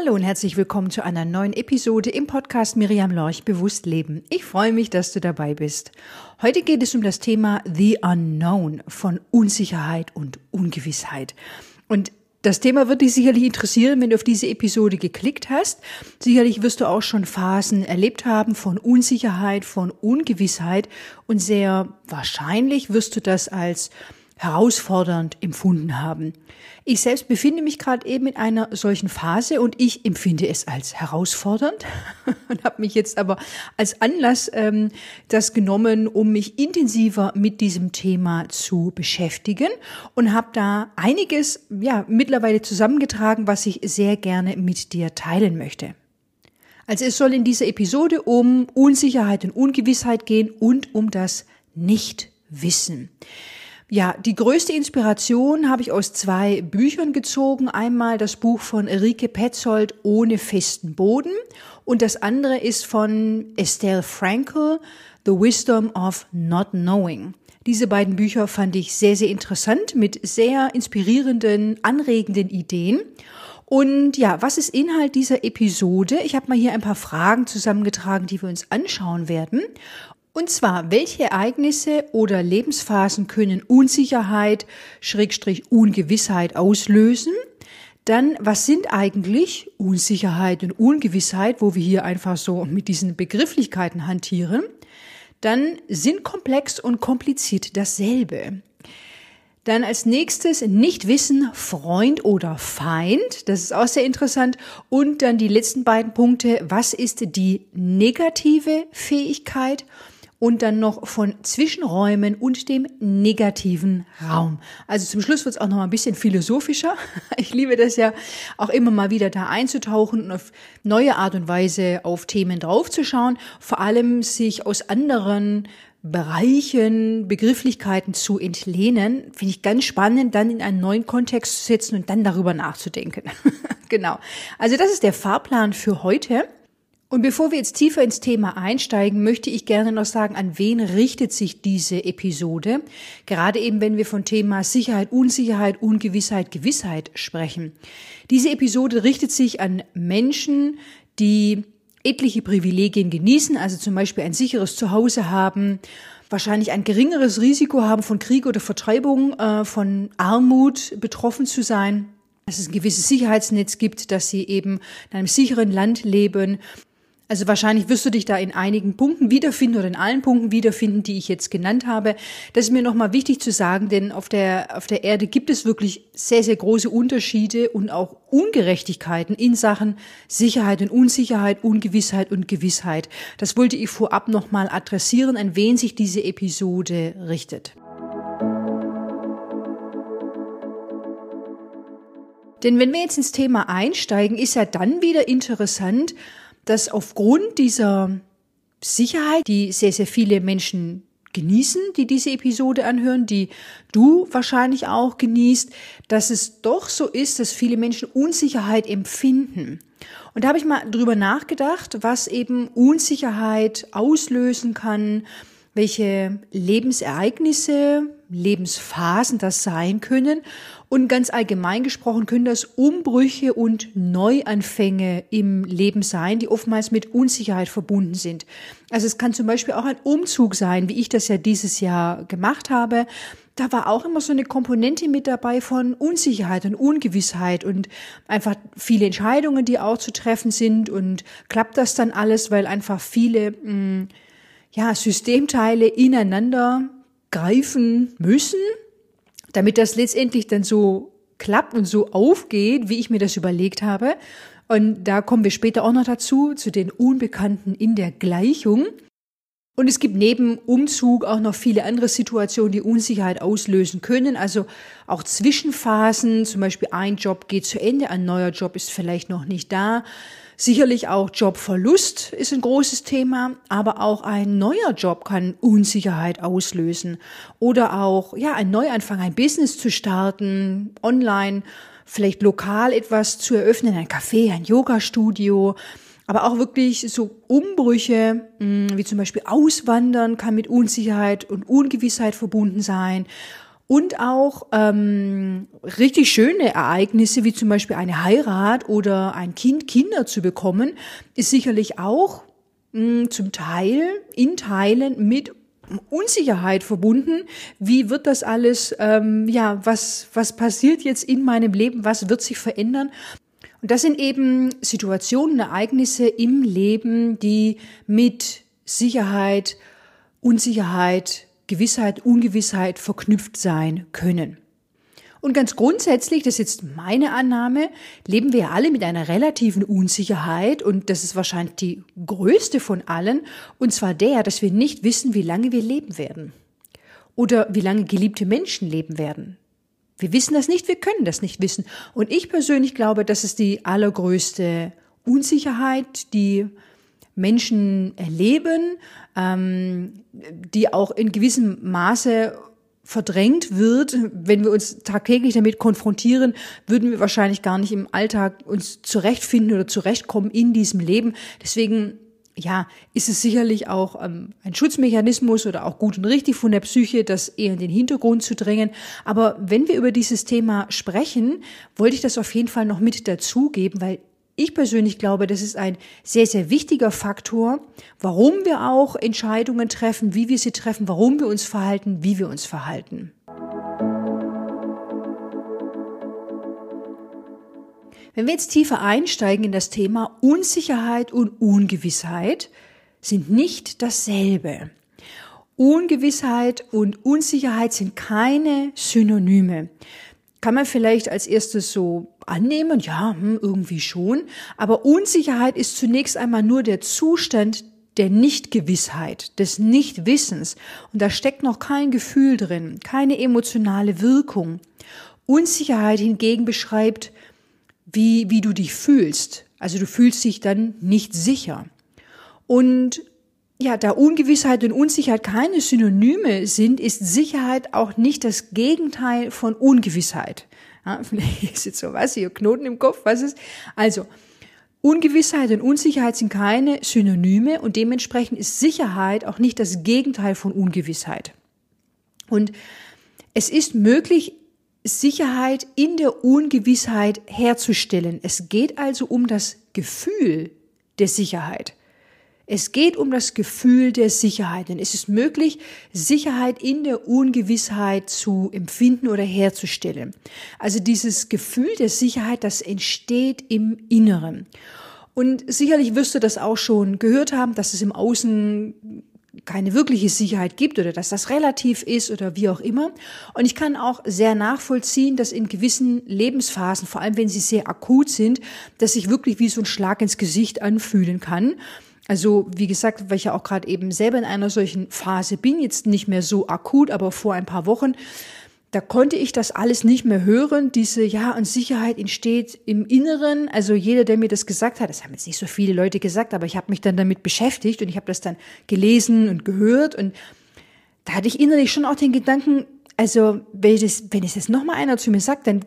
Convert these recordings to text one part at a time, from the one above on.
Hallo und herzlich willkommen zu einer neuen Episode im Podcast Miriam Lorch Bewusst Leben. Ich freue mich, dass du dabei bist. Heute geht es um das Thema The Unknown von Unsicherheit und Ungewissheit. Und das Thema wird dich sicherlich interessieren, wenn du auf diese Episode geklickt hast. Sicherlich wirst du auch schon Phasen erlebt haben von Unsicherheit, von Ungewissheit und sehr wahrscheinlich wirst du das als herausfordernd empfunden haben. Ich selbst befinde mich gerade eben in einer solchen Phase und ich empfinde es als herausfordernd und habe mich jetzt aber als Anlass ähm, das genommen, um mich intensiver mit diesem Thema zu beschäftigen und habe da einiges ja mittlerweile zusammengetragen, was ich sehr gerne mit dir teilen möchte. Also es soll in dieser Episode um Unsicherheit und Ungewissheit gehen und um das Nichtwissen. Ja, die größte Inspiration habe ich aus zwei Büchern gezogen. Einmal das Buch von Enrique Petzold Ohne festen Boden und das andere ist von Estelle Frankel The Wisdom of Not Knowing. Diese beiden Bücher fand ich sehr, sehr interessant mit sehr inspirierenden, anregenden Ideen. Und ja, was ist Inhalt dieser Episode? Ich habe mal hier ein paar Fragen zusammengetragen, die wir uns anschauen werden. Und zwar, welche Ereignisse oder Lebensphasen können Unsicherheit, Schrägstrich Ungewissheit auslösen? Dann, was sind eigentlich Unsicherheit und Ungewissheit, wo wir hier einfach so mit diesen Begrifflichkeiten hantieren? Dann sind komplex und kompliziert dasselbe. Dann als nächstes nicht wissen, Freund oder Feind. Das ist auch sehr interessant. Und dann die letzten beiden Punkte. Was ist die negative Fähigkeit und dann noch von Zwischenräumen und dem negativen Raum. Also zum Schluss wird es auch noch mal ein bisschen philosophischer. Ich liebe das ja auch immer mal wieder da einzutauchen und auf neue Art und Weise auf Themen draufzuschauen, vor allem sich aus anderen Bereichen, Begrifflichkeiten zu entlehnen, finde ich ganz spannend, dann in einen neuen Kontext zu setzen und dann darüber nachzudenken. genau. Also das ist der Fahrplan für heute. Und bevor wir jetzt tiefer ins Thema einsteigen, möchte ich gerne noch sagen, an wen richtet sich diese Episode? Gerade eben, wenn wir von Thema Sicherheit, Unsicherheit, Ungewissheit, Gewissheit sprechen. Diese Episode richtet sich an Menschen, die etliche Privilegien genießen, also zum Beispiel ein sicheres Zuhause haben, wahrscheinlich ein geringeres Risiko haben, von Krieg oder Vertreibung, äh, von Armut betroffen zu sein dass es ein gewisses Sicherheitsnetz gibt, dass sie eben in einem sicheren Land leben, also wahrscheinlich wirst du dich da in einigen Punkten wiederfinden oder in allen Punkten wiederfinden, die ich jetzt genannt habe. Das ist mir nochmal wichtig zu sagen, denn auf der, auf der Erde gibt es wirklich sehr, sehr große Unterschiede und auch Ungerechtigkeiten in Sachen Sicherheit und Unsicherheit, Ungewissheit und Gewissheit. Das wollte ich vorab nochmal adressieren, an wen sich diese Episode richtet. Denn wenn wir jetzt ins Thema einsteigen, ist ja dann wieder interessant, dass aufgrund dieser Sicherheit, die sehr, sehr viele Menschen genießen, die diese Episode anhören, die du wahrscheinlich auch genießt, dass es doch so ist, dass viele Menschen Unsicherheit empfinden. Und da habe ich mal drüber nachgedacht, was eben Unsicherheit auslösen kann, welche Lebensereignisse, Lebensphasen das sein können. Und ganz allgemein gesprochen können das Umbrüche und Neuanfänge im Leben sein, die oftmals mit Unsicherheit verbunden sind. Also es kann zum Beispiel auch ein Umzug sein, wie ich das ja dieses Jahr gemacht habe. Da war auch immer so eine Komponente mit dabei von Unsicherheit und Ungewissheit und einfach viele Entscheidungen, die auch zu treffen sind. Und klappt das dann alles, weil einfach viele mh, mm, ja, Systemteile ineinander greifen müssen damit das letztendlich dann so klappt und so aufgeht, wie ich mir das überlegt habe. Und da kommen wir später auch noch dazu, zu den Unbekannten in der Gleichung. Und es gibt neben Umzug auch noch viele andere Situationen, die Unsicherheit auslösen können. Also auch Zwischenphasen, zum Beispiel ein Job geht zu Ende, ein neuer Job ist vielleicht noch nicht da. Sicherlich auch Jobverlust ist ein großes Thema, aber auch ein neuer Job kann Unsicherheit auslösen. Oder auch, ja, ein Neuanfang, ein Business zu starten, online, vielleicht lokal etwas zu eröffnen, ein Café, ein Yoga-Studio, aber auch wirklich so Umbrüche, hm, wie zum Beispiel Auswandern kann mit Unsicherheit und Ungewissheit verbunden sein Und auch ähm, richtig schöne Ereignisse, wie zum Beispiel eine Heirat oder ein Kind, Kinder zu bekommen, ist sicherlich auch mh, zum Teil, in Teilen mit Unsicherheit verbunden. Wie wird das alles, ähm, ja, was, was passiert jetzt in meinem Leben? Was wird sich verändern? Und das sind eben Situationen, Ereignisse im Leben, die mit Sicherheit, Unsicherheit, Gewissheit, Ungewissheit verknüpft sein können. Und ganz grundsätzlich, das ist jetzt meine Annahme, leben wir alle mit einer relativen Unsicherheit und das ist wahrscheinlich die größte von allen, und zwar der, dass wir nicht wissen, wie lange wir leben werden oder wie lange geliebte Menschen leben werden. Wir wissen das nicht, wir können das nicht wissen. Und ich persönlich glaube, das ist die allergrößte Unsicherheit, die Menschen erleben, ähm, die auch in gewissem Maße verdrängt wird, wenn wir uns tagtäglich damit konfrontieren, würden wir wahrscheinlich gar nicht im Alltag uns zurechtfinden oder zurechtkommen in diesem Leben. Deswegen ja, ist es sicherlich auch ähm, ein Schutzmechanismus oder auch gut und richtig von der Psyche, das eher in den Hintergrund zu drängen. Aber wenn wir über dieses Thema sprechen, wollte ich das auf jeden Fall noch mit dazugeben, weil ich persönlich glaube, das ist ein sehr, sehr wichtiger Faktor, warum wir auch Entscheidungen treffen, wie wir sie treffen, warum wir uns verhalten, wie wir uns verhalten. Wenn wir jetzt tiefer einsteigen in das Thema Unsicherheit und Ungewissheit, sind nicht dasselbe. Ungewissheit und Unsicherheit sind keine Synonyme kann man vielleicht als erstes so annehmen, ja, hm, irgendwie schon. Aber Unsicherheit ist zunächst einmal nur der Zustand der Nichtgewissheit, des Nichtwissens. Und da steckt noch kein Gefühl drin, keine emotionale Wirkung. Unsicherheit hingegen beschreibt, wie, wie du dich fühlst. Also du fühlst dich dann nicht sicher. Und ja, da Ungewissheit und Unsicherheit keine Synonyme sind, ist Sicherheit auch nicht das Gegenteil von Ungewissheit. Ja, vielleicht ist jetzt so, was hier, Knoten im Kopf, was ist? Also, Ungewissheit und Unsicherheit sind keine Synonyme und dementsprechend ist Sicherheit auch nicht das Gegenteil von Ungewissheit. Und es ist möglich, Sicherheit in der Ungewissheit herzustellen. Es geht also um das Gefühl der Sicherheit. Es geht um das Gefühl der Sicherheit, denn es ist möglich, Sicherheit in der Ungewissheit zu empfinden oder herzustellen. Also dieses Gefühl der Sicherheit, das entsteht im Inneren. Und sicherlich wirst du das auch schon gehört haben, dass es im Außen keine wirkliche Sicherheit gibt oder dass das relativ ist oder wie auch immer. Und ich kann auch sehr nachvollziehen, dass in gewissen Lebensphasen, vor allem wenn sie sehr akut sind, dass sich wirklich wie so ein Schlag ins Gesicht anfühlen kann. Also wie gesagt, weil ich ja auch gerade eben selber in einer solchen Phase bin, jetzt nicht mehr so akut, aber vor ein paar Wochen, da konnte ich das alles nicht mehr hören. Diese ja Unsicherheit entsteht im Inneren. Also jeder, der mir das gesagt hat, das haben jetzt nicht so viele Leute gesagt, aber ich habe mich dann damit beschäftigt und ich habe das dann gelesen und gehört und da hatte ich innerlich schon auch den Gedanken, also wenn, wenn es jetzt noch mal einer zu mir sagt, dann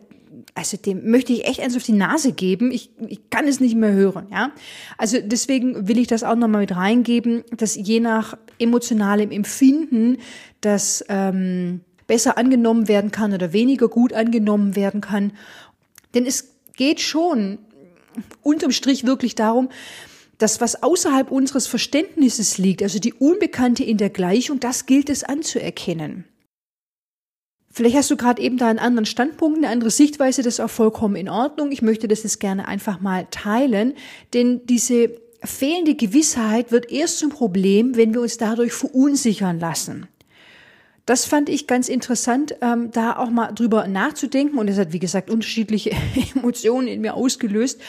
also dem möchte ich echt eins auf die Nase geben. Ich, ich kann es nicht mehr hören, ja. Also deswegen will ich das auch nochmal mit reingeben, dass je nach emotionalem Empfinden das ähm, besser angenommen werden kann oder weniger gut angenommen werden kann. Denn es geht schon unterm Strich wirklich darum, dass was außerhalb unseres Verständnisses liegt, also die Unbekannte in der Gleichung, das gilt es anzuerkennen. Vielleicht hast du gerade eben da einen anderen Standpunkt, eine andere Sichtweise, das ist auch vollkommen in Ordnung. Ich möchte das jetzt gerne einfach mal teilen, denn diese fehlende Gewissheit wird erst zum Problem, wenn wir uns dadurch verunsichern lassen. Das fand ich ganz interessant, ähm, da auch mal drüber nachzudenken und es hat, wie gesagt, unterschiedliche Emotionen in mir ausgelöst.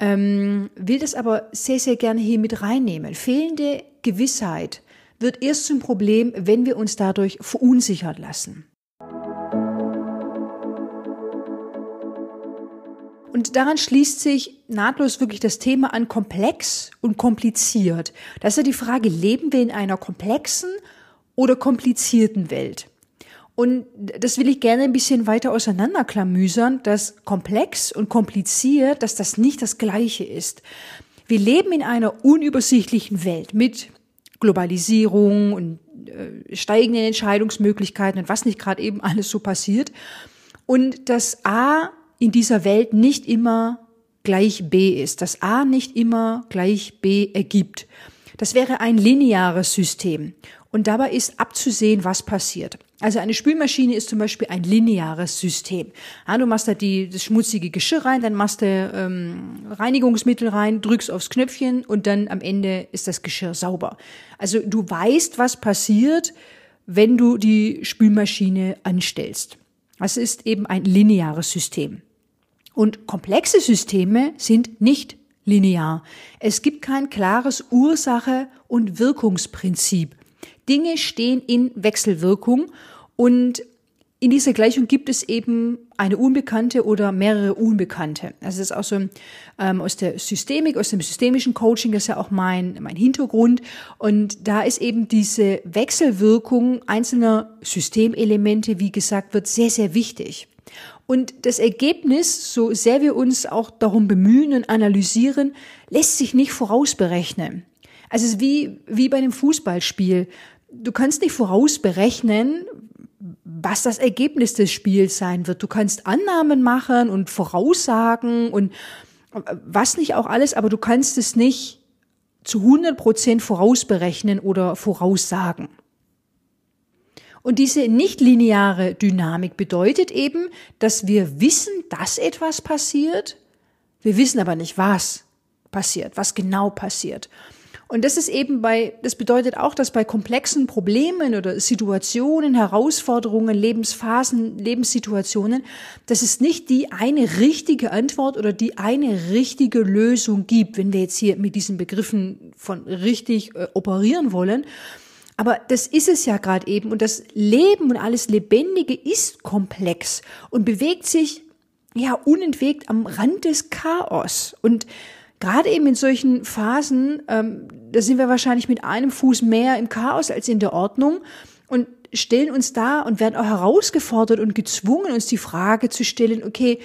Ähm, will das aber sehr, sehr gerne hier mit reinnehmen. Fehlende Gewissheit wird erst zum Problem, wenn wir uns dadurch verunsichern lassen. Daran schließt sich nahtlos wirklich das Thema an komplex und kompliziert. Das ist ja die Frage, leben wir in einer komplexen oder komplizierten Welt? Und das will ich gerne ein bisschen weiter auseinanderklamüsern, dass komplex und kompliziert, dass das nicht das Gleiche ist. Wir leben in einer unübersichtlichen Welt mit Globalisierung und äh, steigenden Entscheidungsmöglichkeiten und was nicht gerade eben alles so passiert. Und dass A in dieser Welt nicht immer gleich B ist, dass A nicht immer gleich B ergibt. Das wäre ein lineares System. Und dabei ist abzusehen, was passiert. Also eine Spülmaschine ist zum Beispiel ein lineares System. Ja, du machst da die, das schmutzige Geschirr rein, dann machst du ähm, Reinigungsmittel rein, drückst aufs Knöpfchen und dann am Ende ist das Geschirr sauber. Also du weißt, was passiert, wenn du die Spülmaschine anstellst. Das ist eben ein lineares System. Und komplexe Systeme sind nicht linear. Es gibt kein klares Ursache- und Wirkungsprinzip. Dinge stehen in Wechselwirkung und in dieser Gleichung gibt es eben eine Unbekannte oder mehrere Unbekannte. Also das ist auch so ähm, aus der Systemik, aus dem systemischen Coaching, das ist ja auch mein, mein Hintergrund. Und da ist eben diese Wechselwirkung einzelner Systemelemente, wie gesagt wird, sehr, sehr wichtig. Und das Ergebnis, so sehr wir uns auch darum bemühen und analysieren, lässt sich nicht vorausberechnen. Also es ist wie, wie bei einem Fußballspiel du kannst nicht vorausberechnen, was das Ergebnis des Spiels sein wird. Du kannst Annahmen machen und Voraussagen und was nicht auch alles, aber du kannst es nicht zu 100 Prozent vorausberechnen oder voraussagen. Und diese nichtlineare Dynamik bedeutet eben, dass wir wissen, dass etwas passiert, wir wissen aber nicht, was passiert, was genau passiert. Und das ist eben bei, das bedeutet auch, dass bei komplexen Problemen oder Situationen, Herausforderungen, Lebensphasen, Lebenssituationen, dass es nicht die eine richtige Antwort oder die eine richtige Lösung gibt, wenn wir jetzt hier mit diesen Begriffen von richtig äh, operieren wollen. Aber das ist es ja gerade eben. Und das Leben und alles Lebendige ist komplex und bewegt sich ja unentwegt am Rand des Chaos. Und gerade eben in solchen Phasen, ähm, da sind wir wahrscheinlich mit einem Fuß mehr im Chaos als in der Ordnung und stellen uns da und werden auch herausgefordert und gezwungen, uns die Frage zu stellen, okay,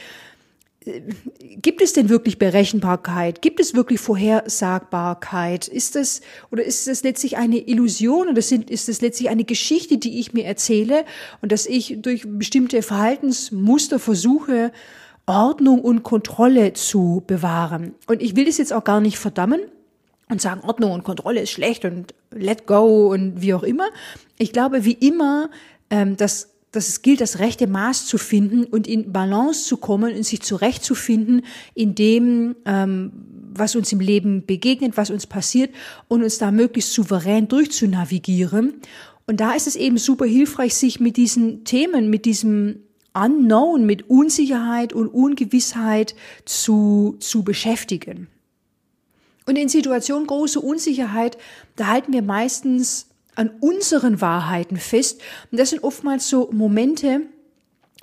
Gibt es denn wirklich Berechenbarkeit? Gibt es wirklich Vorhersagbarkeit? Ist das oder ist das letztlich eine Illusion oder sind, ist das letztlich eine Geschichte, die ich mir erzähle und dass ich durch bestimmte Verhaltensmuster versuche, Ordnung und Kontrolle zu bewahren. Und ich will das jetzt auch gar nicht verdammen und sagen, Ordnung und Kontrolle ist schlecht und let go und wie auch immer. Ich glaube, wie immer, ähm, dass dass es gilt, das rechte Maß zu finden und in Balance zu kommen und sich zurechtzufinden in dem, ähm, was uns im Leben begegnet, was uns passiert und uns da möglichst souverän durchzunavigieren. Und da ist es eben super hilfreich, sich mit diesen Themen, mit diesem Unknown, mit Unsicherheit und Ungewissheit zu, zu beschäftigen. Und in Situationen großer Unsicherheit, da halten wir meistens an unseren Wahrheiten fest. Und das sind oftmals so Momente,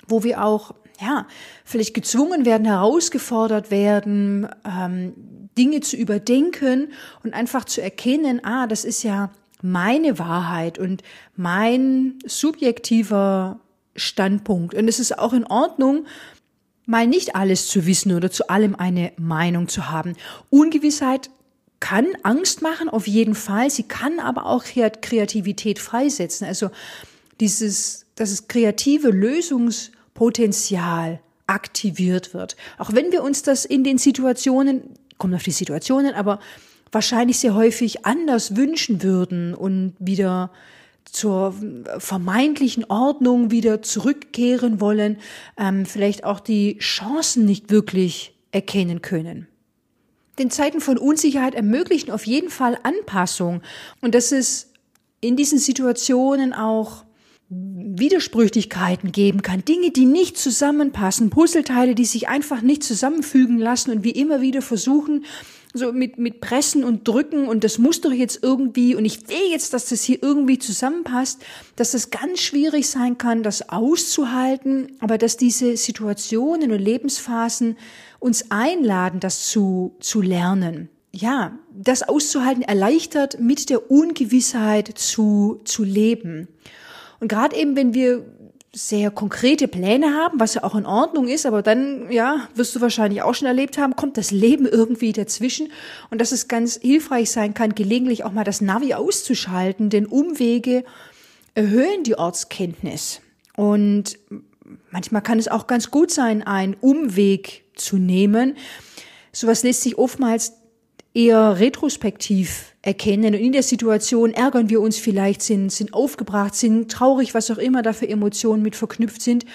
wo wir auch, ja, vielleicht gezwungen werden, herausgefordert werden, ähm, Dinge zu überdenken und einfach zu erkennen, ah, das ist ja meine Wahrheit und mein subjektiver Standpunkt. Und es ist auch in Ordnung, mal nicht alles zu wissen oder zu allem eine Meinung zu haben. Ungewissheit kann Angst machen, auf jeden Fall. Sie kann aber auch Kreativität freisetzen. Also dieses, dass das kreative Lösungspotenzial aktiviert wird. Auch wenn wir uns das in den Situationen, kommen auf die Situationen, aber wahrscheinlich sehr häufig anders wünschen würden und wieder zur vermeintlichen Ordnung wieder zurückkehren wollen, ähm, vielleicht auch die Chancen nicht wirklich erkennen können. Denn Zeiten von Unsicherheit ermöglichen auf jeden Fall Anpassung. Und dass es in diesen Situationen auch Widersprüchlichkeiten geben kann, Dinge, die nicht zusammenpassen, Puzzleteile, die sich einfach nicht zusammenfügen lassen und wie immer wieder versuchen, so mit, mit Pressen und Drücken und das muss doch jetzt irgendwie und ich will jetzt, dass das hier irgendwie zusammenpasst, dass das ganz schwierig sein kann, das auszuhalten, aber dass diese Situationen und Lebensphasen uns einladen, das zu, zu lernen. Ja, das auszuhalten erleichtert, mit der Ungewissheit zu, zu leben. Und gerade eben, wenn wir sehr konkrete Pläne haben, was ja auch in Ordnung ist, aber dann, ja, wirst du wahrscheinlich auch schon erlebt haben, kommt das Leben irgendwie dazwischen und dass es ganz hilfreich sein kann, gelegentlich auch mal das Navi auszuschalten, denn Umwege erhöhen die Ortskenntnis. Und manchmal kann es auch ganz gut sein, einen Umweg zu nehmen. Sowas lässt sich oftmals eher retrospektiv erkennen. Und in der Situation ärgern wir uns vielleicht, sind, sind aufgebracht, sind traurig, was auch immer da für Emotionen mit verknüpft sind.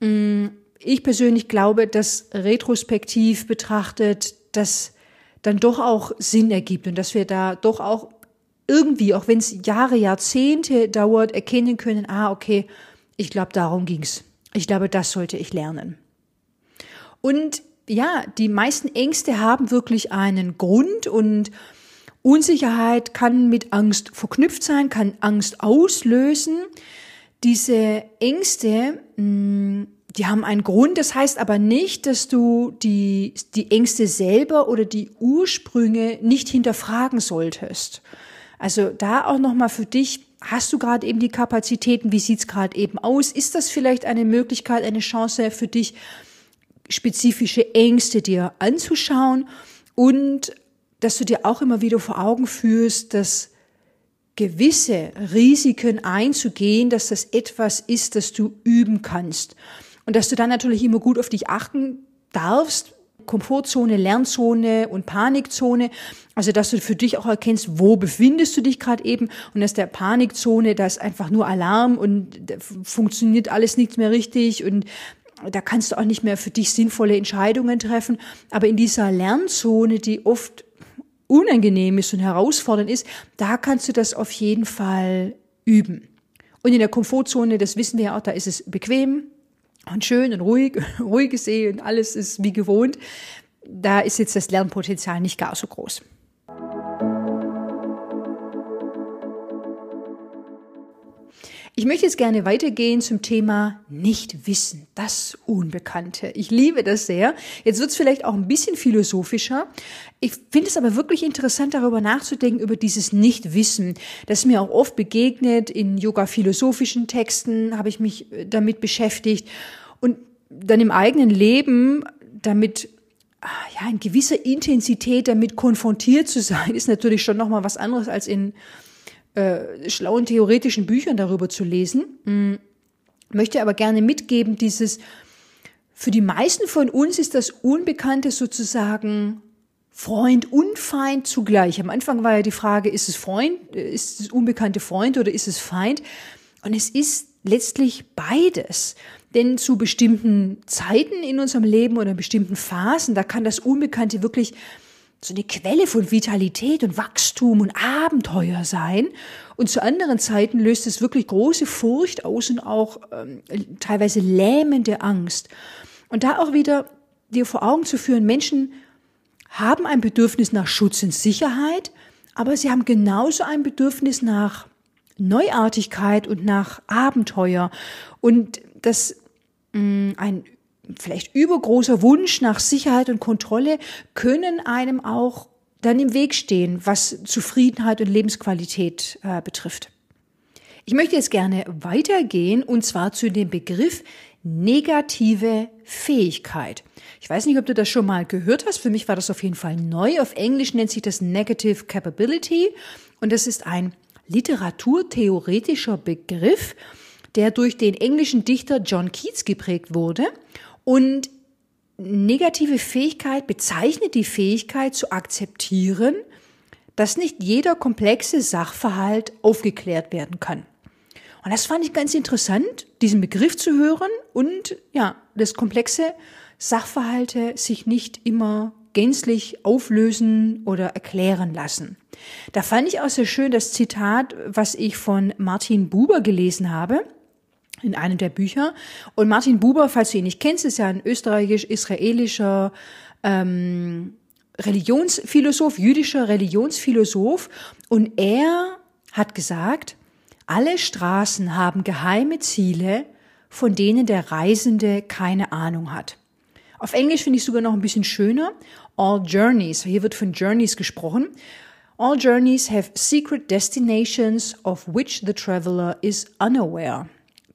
Mm, ich persönlich glaube, dass retrospektiv betrachtet, das dann doch auch Sinn ergibt und dass wir da doch auch irgendwie, auch wenn es Jahre, Jahrzehnte dauert, erkennen können, ah, okay, ich glaube, darum ging's. Ich glaube, das sollte ich lernen. Und ja, die meisten Ängste haben wirklich einen Grund und Unsicherheit kann mit Angst verknüpft sein, kann Angst auslösen. Diese Ängste, mm, die haben einen Grund, das heißt aber nicht, dass du die, die Ängste selber oder die Ursprünge nicht hinterfragen solltest. Also da auch nochmal für dich, hast du gerade eben die Kapazitäten, wie sieht's gerade eben aus? Ist das vielleicht eine Möglichkeit, eine Chance für dich, spezifische Ängste dir anzuschauen und dass du dir auch immer wieder vor Augen führst, dass gewisse Risiken einzugehen, dass das etwas ist, das du üben kannst. Und dass du dann natürlich immer gut auf dich achten darfst, Komfortzone, Lernzone und Panikzone. Also dass du für dich auch erkennst, wo befindest du dich gerade eben und dass der Panikzone, da ist einfach nur Alarm und funktioniert alles nichts mehr richtig und da kannst du auch nicht mehr für dich sinnvolle Entscheidungen treffen. Aber in dieser Lernzone, die oft unangenehm ist und herausfordernd ist, da kannst du das auf jeden Fall üben. Und in der Komfortzone, das wissen wir ja auch, da ist es bequem und schön und ruhig, ruhige See und alles ist wie gewohnt. Da ist jetzt das Lernpotenzial nicht gar so groß. Ich möchte jetzt gerne weitergehen zum Thema Nichtwissen, das Unbekannte. Ich liebe das sehr. Jetzt wird es vielleicht auch ein bisschen philosophischer. Ich finde es aber wirklich interessant, darüber nachzudenken, über dieses Nichtwissen. Das mir auch oft begegnet. In yoga-philosophischen Texten habe ich mich äh, damit beschäftigt. Und dann im eigenen Leben damit ah, ja, in gewisser Intensität damit konfrontiert zu sein, ist natürlich schon nochmal was anderes als in äh, schlauen theoretischen Büchern darüber zu lesen. Mhm. Möchte aber gerne mitgeben, dieses, für die meisten von uns ist das Unbekannte sozusagen Freund und Feind zugleich. Am Anfang war ja die Frage, ist es Freund, äh, ist es unbekannte Freund oder ist es Feind? Und es ist letztlich beides. Denn zu bestimmten Zeiten in unserem Leben oder in bestimmten Phasen, da kann das Unbekannte wirklich so eine Quelle von Vitalität und Wachstum und Abenteuer sein. Und zu anderen Zeiten löst es wirklich große Furcht aus und auch ähm, teilweise lähmende Angst. Und da auch wieder dir vor Augen zu führen, Menschen haben ein Bedürfnis nach Schutz und Sicherheit, aber sie haben genauso ein Bedürfnis nach Neuartigkeit und nach Abenteuer. Und das ein vielleicht übergroßer Wunsch nach Sicherheit und Kontrolle können einem auch dann im Weg stehen, was Zufriedenheit und Lebensqualität äh, betrifft. Ich möchte jetzt gerne weitergehen und zwar zu dem Begriff negative Fähigkeit. Ich weiß nicht, ob du das schon mal gehört hast. Für mich war das auf jeden Fall neu. Auf Englisch nennt sich das Negative Capability und das ist ein literaturtheoretischer Begriff, der durch den englischen Dichter John Keats geprägt wurde und negative Fähigkeit bezeichnet die Fähigkeit zu akzeptieren, dass nicht jeder komplexe Sachverhalt aufgeklärt werden kann. Und das fand ich ganz interessant, diesen Begriff zu hören und ja, das komplexe Sachverhalte sich nicht immer gänzlich auflösen oder erklären lassen. Da fand ich auch sehr schön das Zitat, was ich von Martin Buber gelesen habe in einem der Bücher. Und Martin Buber, falls du ihn nicht kennst, ist ja ein österreichisch-israelischer ähm, Religionsphilosoph, jüdischer Religionsphilosoph. Und er hat gesagt, alle Straßen haben geheime Ziele, von denen der Reisende keine Ahnung hat. Auf Englisch finde ich sogar noch ein bisschen schöner. All journeys, hier wird von Journeys gesprochen. All journeys have secret destinations of which the traveler is unaware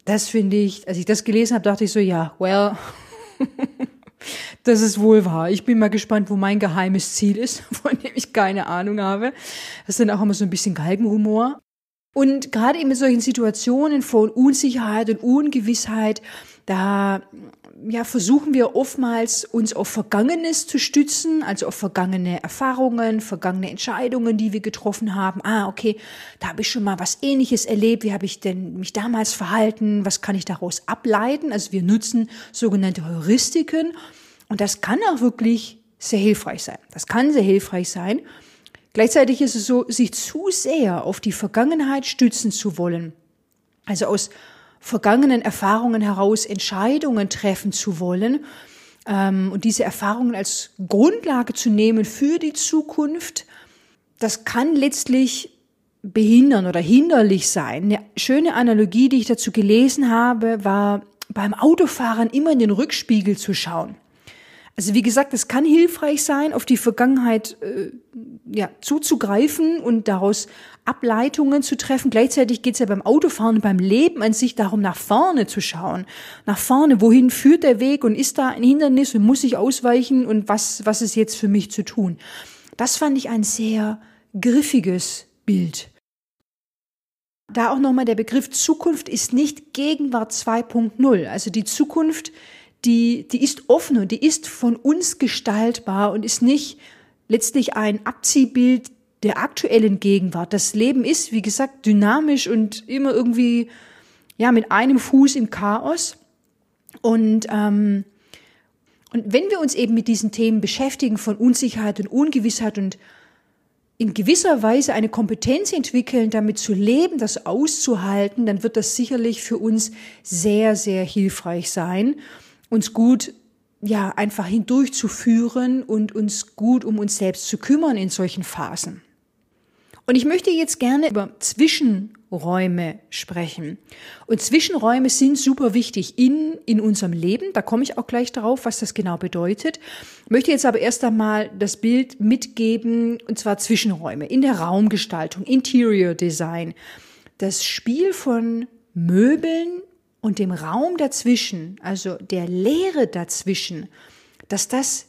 das finde ich, als ich das gelesen habe, dachte ich so, ja, well, das ist wohl wahr. Ich bin mal gespannt, wo mein geheimes Ziel ist, von dem ich keine Ahnung habe. Das ist dann auch immer so ein bisschen Galgenhumor. Und gerade in solchen Situationen von Unsicherheit und Ungewissheit, da ja, versuchen wir oftmals uns auf Vergangenes zu stützen, also auf vergangene Erfahrungen, vergangene Entscheidungen, die wir getroffen haben. Ah, okay, da habe ich schon mal was Ähnliches erlebt. Wie habe ich denn mich damals verhalten? Was kann ich daraus ableiten? Also wir nutzen sogenannte Heuristiken und das kann auch wirklich sehr hilfreich sein. Das kann sehr hilfreich sein. Gleichzeitig ist es so, sich zu sehr auf die Vergangenheit stützen zu wollen. Also aus vergangenen Erfahrungen heraus Entscheidungen treffen zu wollen ähm, und diese Erfahrungen als Grundlage zu nehmen für die Zukunft, das kann letztlich behindern oder hinderlich sein. Eine schöne Analogie, die ich dazu gelesen habe, war beim Autofahren immer in den Rückspiegel zu schauen. Also wie gesagt, es kann hilfreich sein, auf die Vergangenheit äh, ja, zuzugreifen und daraus Ableitungen zu treffen. Gleichzeitig geht es ja beim Autofahren beim Leben an sich darum, nach vorne zu schauen. Nach vorne, wohin führt der Weg und ist da ein Hindernis und muss ich ausweichen und was, was ist jetzt für mich zu tun? Das fand ich ein sehr griffiges Bild. Da auch nochmal der Begriff Zukunft ist nicht Gegenwart 2.0. Also die Zukunft die, die ist offen und die ist von uns gestaltbar und ist nicht letztlich ein Abziehbild der aktuellen Gegenwart. Das Leben ist, wie gesagt, dynamisch und immer irgendwie ja mit einem Fuß im Chaos. Und ähm, und wenn wir uns eben mit diesen Themen beschäftigen von Unsicherheit und Ungewissheit und in gewisser Weise eine Kompetenz entwickeln, damit zu leben, das auszuhalten, dann wird das sicherlich für uns sehr, sehr hilfreich sein uns gut ja einfach hindurchzuführen und uns gut um uns selbst zu kümmern in solchen Phasen. Und ich möchte jetzt gerne über Zwischenräume sprechen. Und Zwischenräume sind super wichtig in, in unserem Leben. Da komme ich auch gleich darauf, was das genau bedeutet. Ich möchte jetzt aber erst einmal das Bild mitgeben, und zwar Zwischenräume in der Raumgestaltung, Interior Design. Das Spiel von Möbeln und dem Raum dazwischen, also der Leere dazwischen, dass das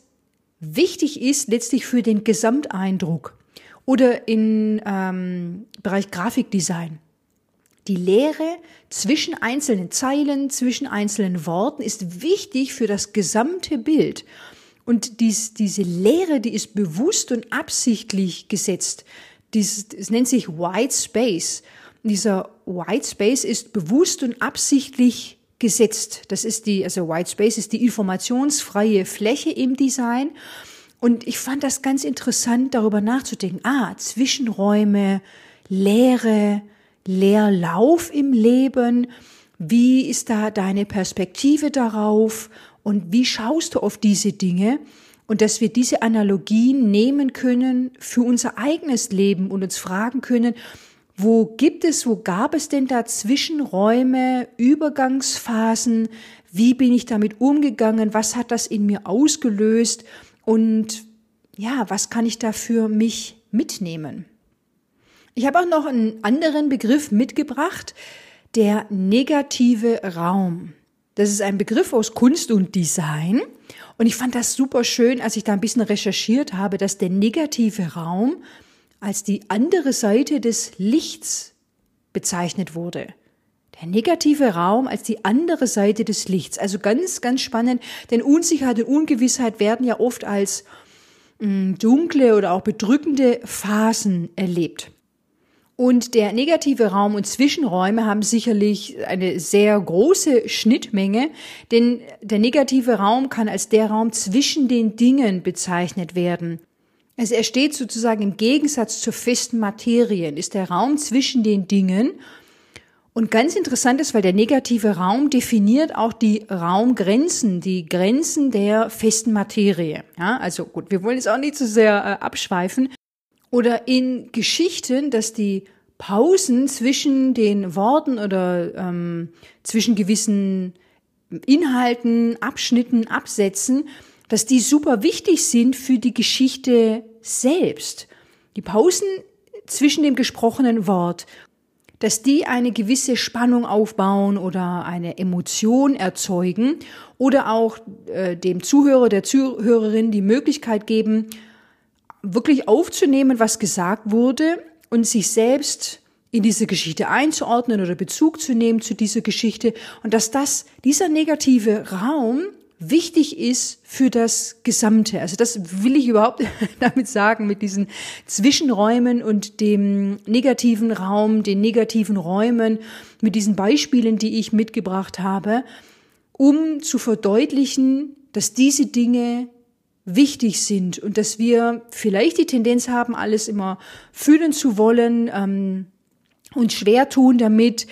wichtig ist letztlich für den Gesamteindruck oder im ähm, Bereich Grafikdesign. Die Leere zwischen einzelnen Zeilen, zwischen einzelnen Worten ist wichtig für das gesamte Bild. Und dies, diese Leere, die ist bewusst und absichtlich gesetzt. Dies, es nennt sich White Space. Dieser White Space ist bewusst und absichtlich gesetzt. Das ist die, also White Space ist die informationsfreie Fläche im Design. Und ich fand das ganz interessant, darüber nachzudenken. Ah, Zwischenräume, Leere, Leerlauf im Leben. Wie ist da deine Perspektive darauf? Und wie schaust du auf diese Dinge? Und dass wir diese Analogien nehmen können für unser eigenes Leben und uns fragen können, wo gibt es, wo gab es denn da Zwischenräume, Übergangsphasen? Wie bin ich damit umgegangen? Was hat das in mir ausgelöst? Und ja, was kann ich da für mich mitnehmen? Ich habe auch noch einen anderen Begriff mitgebracht, der negative Raum. Das ist ein Begriff aus Kunst und Design. Und ich fand das super schön, als ich da ein bisschen recherchiert habe, dass der negative Raum als die andere Seite des Lichts bezeichnet wurde. Der negative Raum als die andere Seite des Lichts. Also ganz, ganz spannend, denn Unsicherheit und Ungewissheit werden ja oft als mh, hm, dunkle oder auch bedrückende Phasen erlebt. Und der negative Raum und Zwischenräume haben sicherlich eine sehr große Schnittmenge, denn der negative Raum kann als der Raum zwischen den Dingen bezeichnet werden. Also er steht sozusagen im Gegensatz zur festen Materien, ist der Raum zwischen den Dingen. Und ganz interessant ist, weil der negative Raum definiert auch die Raumgrenzen, die Grenzen der festen Materie. Ja, also gut, wir wollen jetzt auch nicht zu so sehr äh, abschweifen. Oder in Geschichten, dass die Pausen zwischen den Worten oder ähm, zwischen gewissen Inhalten, Abschnitten, Absätzen, dass die super wichtig sind für die Geschichte selbst, die Pausen zwischen dem gesprochenen Wort, dass die eine gewisse Spannung aufbauen oder eine Emotion erzeugen oder auch äh, dem Zuhörer, der Zuhörerin die Möglichkeit geben, wirklich aufzunehmen, was gesagt wurde und sich selbst in diese Geschichte einzuordnen oder Bezug zu nehmen zu dieser Geschichte. Und dass das, dieser negative Raum wichtig ist für das Gesamte. Also das will ich überhaupt damit sagen, mit diesen Zwischenräumen und dem negativen Raum, den negativen Räumen, mit diesen Beispielen, die ich mitgebracht habe, um zu verdeutlichen, dass diese Dinge wichtig sind und dass wir vielleicht die Tendenz haben, alles immer fühlen zu wollen ähm, und schwer tun damit,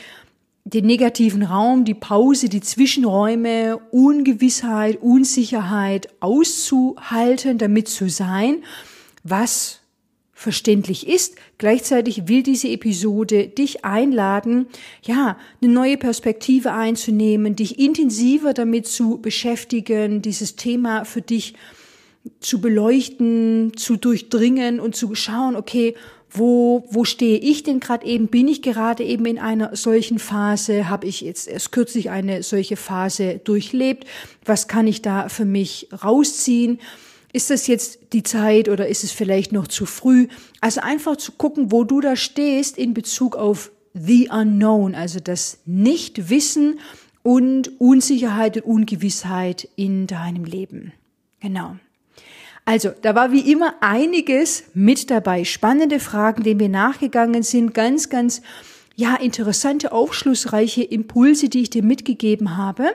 den negativen Raum, die Pause, die Zwischenräume, Ungewissheit, Unsicherheit auszuhalten, damit zu sein, was verständlich ist. Gleichzeitig will diese Episode dich einladen, ja, eine neue Perspektive einzunehmen, dich intensiver damit zu beschäftigen, dieses Thema für dich zu beleuchten, zu durchdringen und zu schauen, okay, wo, wo stehe ich denn gerade eben? Bin ich gerade eben in einer solchen Phase? Habe ich jetzt erst kürzlich eine solche Phase durchlebt? Was kann ich da für mich rausziehen? Ist das jetzt die Zeit oder ist es vielleicht noch zu früh? Also einfach zu gucken, wo du da stehst in Bezug auf the unknown, also das Nichtwissen und Unsicherheit und Ungewissheit in deinem Leben. Genau. Also, da war wie immer einiges mit dabei. Spannende Fragen, denen wir nachgegangen sind. Ganz, ganz, ja, interessante, aufschlussreiche Impulse, die ich dir mitgegeben habe.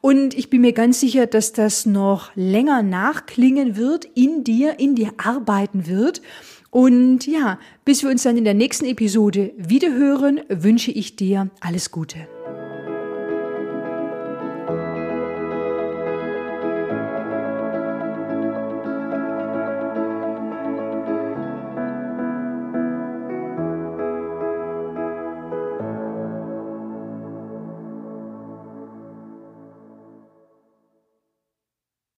Und ich bin mir ganz sicher, dass das noch länger nachklingen wird, in dir, in dir arbeiten wird. Und ja, bis wir uns dann in der nächsten Episode wiederhören, wünsche ich dir alles Gute.